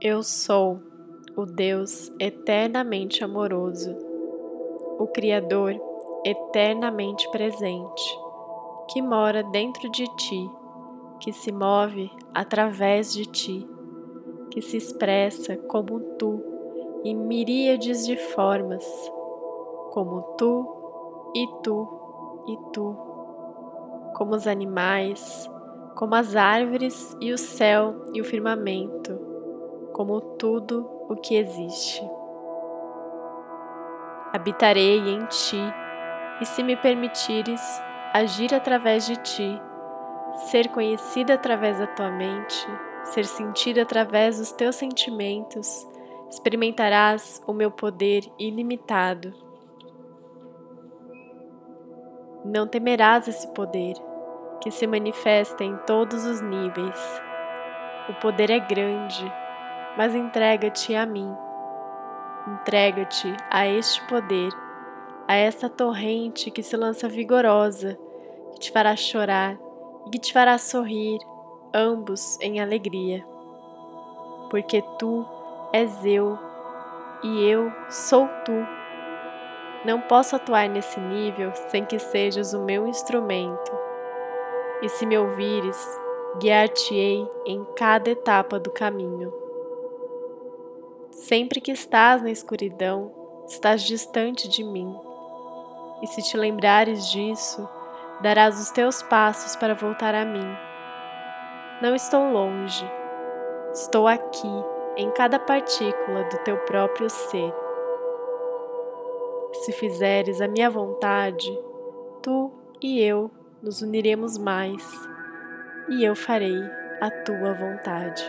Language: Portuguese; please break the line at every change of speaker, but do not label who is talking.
Eu sou o Deus eternamente amoroso, o Criador eternamente presente, que mora dentro de ti, que se move através de ti, que se expressa como tu em miríades de formas, como tu e tu e tu, como os animais, como as árvores e o céu e o firmamento, como tudo o que existe. Habitarei em ti, e se me permitires agir através de ti, ser conhecida através da tua mente, ser sentida através dos teus sentimentos, experimentarás o meu poder ilimitado. Não temerás esse poder, que se manifesta em todos os níveis. O poder é grande, mas entrega-te a mim. Entrega-te a este poder, a esta torrente que se lança vigorosa, que te fará chorar e que te fará sorrir, ambos em alegria. Porque tu és eu e eu sou tu. Não posso atuar nesse nível sem que sejas o meu instrumento. E se me ouvires, guiar-te-ei em cada etapa do caminho. Sempre que estás na escuridão, estás distante de mim. E se te lembrares disso, darás os teus passos para voltar a mim. Não estou longe, estou aqui, em cada partícula do teu próprio ser. Se fizeres a minha vontade, tu e eu nos uniremos mais, e eu farei a tua vontade.